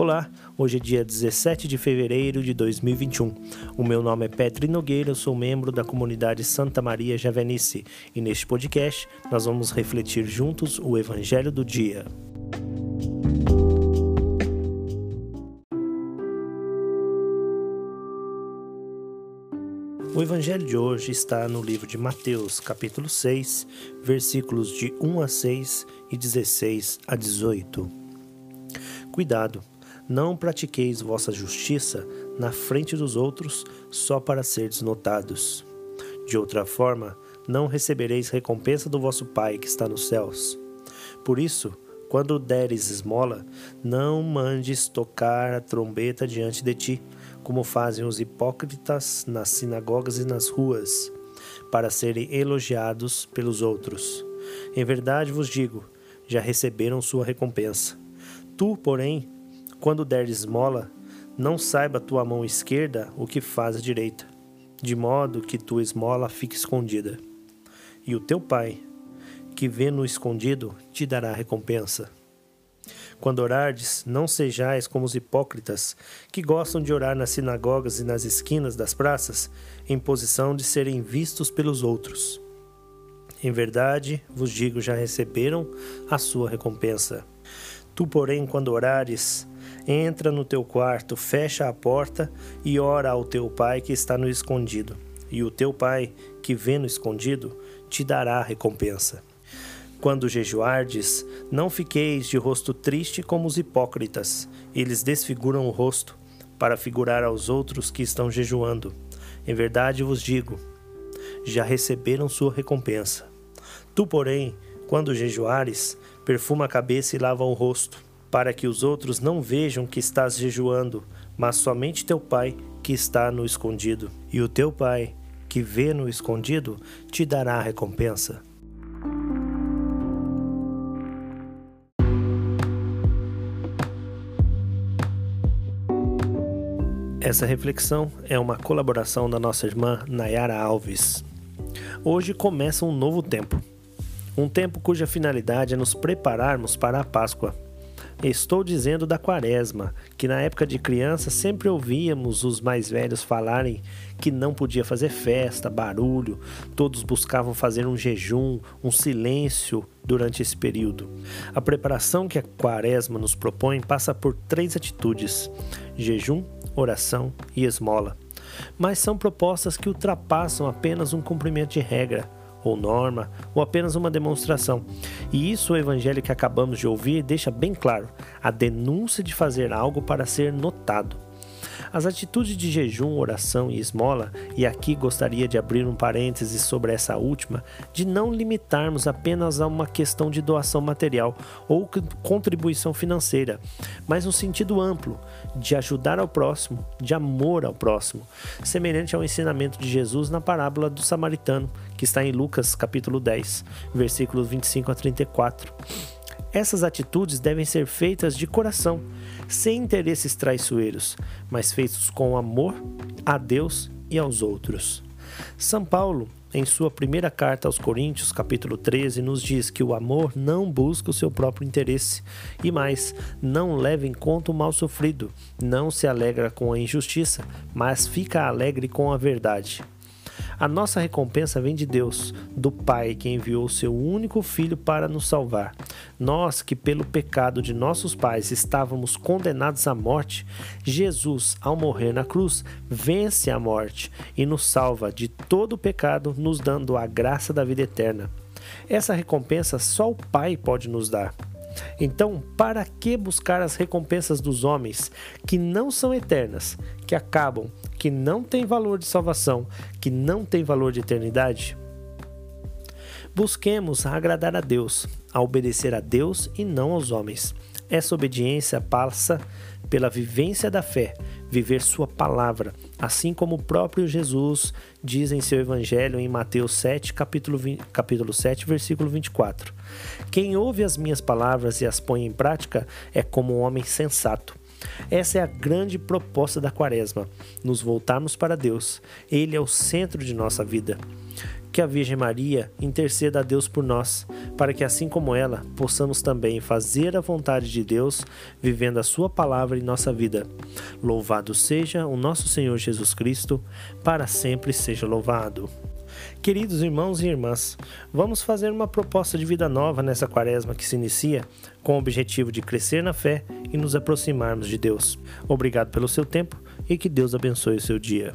Olá, hoje é dia 17 de fevereiro de 2021. O meu nome é Petri Nogueira, eu sou membro da comunidade Santa Maria Javenice e neste podcast nós vamos refletir juntos o Evangelho do Dia. O evangelho de hoje está no livro de Mateus, capítulo 6, versículos de 1 a 6 e 16 a 18. Cuidado, não pratiqueis vossa justiça na frente dos outros só para seres notados. De outra forma, não recebereis recompensa do vosso Pai que está nos céus. Por isso, quando deres esmola, não mandes tocar a trombeta diante de ti, como fazem os hipócritas nas sinagogas e nas ruas, para serem elogiados pelos outros. Em verdade vos digo, já receberam sua recompensa. Tu, porém, quando deres esmola, não saiba tua mão esquerda o que faz a direita, de modo que tua esmola fique escondida. E o teu pai, que vê no escondido, te dará recompensa. Quando orardes, não sejais como os hipócritas, que gostam de orar nas sinagogas e nas esquinas das praças, em posição de serem vistos pelos outros. Em verdade, vos digo, já receberam a sua recompensa. Tu, porém, quando orares, entra no teu quarto, fecha a porta e ora ao teu pai que está no escondido. E o teu pai, que vê no escondido, te dará recompensa. Quando jejuardes, não fiqueis de rosto triste como os hipócritas. Eles desfiguram o rosto, para figurar aos outros que estão jejuando. Em verdade vos digo, já receberam sua recompensa. Tu, porém, quando jejuares, perfuma a cabeça e lava o rosto, para que os outros não vejam que estás jejuando, mas somente teu Pai que está no escondido. E o teu Pai, que vê no escondido, te dará a recompensa. Essa reflexão é uma colaboração da nossa irmã Nayara Alves. Hoje começa um novo tempo um tempo cuja finalidade é nos prepararmos para a Páscoa. Estou dizendo da Quaresma, que na época de criança sempre ouvíamos os mais velhos falarem que não podia fazer festa, barulho, todos buscavam fazer um jejum, um silêncio durante esse período. A preparação que a Quaresma nos propõe passa por três atitudes: jejum, oração e esmola. Mas são propostas que ultrapassam apenas um cumprimento de regra ou norma, ou apenas uma demonstração. E isso o evangelho que acabamos de ouvir deixa bem claro: a denúncia de fazer algo para ser notado. As atitudes de jejum, oração e esmola, e aqui gostaria de abrir um parêntese sobre essa última, de não limitarmos apenas a uma questão de doação material ou contribuição financeira, mas no sentido amplo, de ajudar ao próximo, de amor ao próximo, semelhante ao ensinamento de Jesus na parábola do samaritano, que está em Lucas capítulo 10, versículos 25 a 34. Essas atitudes devem ser feitas de coração, sem interesses traiçoeiros, mas feitos com amor a Deus e aos outros. São Paulo, em sua primeira carta aos Coríntios, capítulo 13, nos diz que o amor não busca o seu próprio interesse e mais, não leva em conta o mal sofrido, não se alegra com a injustiça, mas fica alegre com a verdade. A nossa recompensa vem de Deus, do Pai que enviou seu único filho para nos salvar. Nós que pelo pecado de nossos pais estávamos condenados à morte, Jesus, ao morrer na cruz, vence a morte e nos salva de todo o pecado, nos dando a graça da vida eterna. Essa recompensa só o Pai pode nos dar. Então, para que buscar as recompensas dos homens que não são eternas, que acabam, que não têm valor de salvação, que não têm valor de eternidade? Busquemos agradar a Deus, a obedecer a Deus e não aos homens. Essa obediência passa pela vivência da fé, viver Sua palavra, assim como o próprio Jesus diz em seu Evangelho em Mateus 7, capítulo, 20, capítulo 7, versículo 24. Quem ouve as minhas palavras e as põe em prática é como um homem sensato. Essa é a grande proposta da Quaresma, nos voltarmos para Deus. Ele é o centro de nossa vida. que a Virgem Maria interceda a Deus por nós, para que assim como ela, possamos também fazer a vontade de Deus, vivendo a sua palavra em nossa vida. Louvado seja o nosso Senhor Jesus Cristo, para sempre seja louvado. Queridos irmãos e irmãs, vamos fazer uma proposta de vida nova nessa quaresma que se inicia, com o objetivo de crescer na fé e nos aproximarmos de Deus. Obrigado pelo seu tempo e que Deus abençoe o seu dia.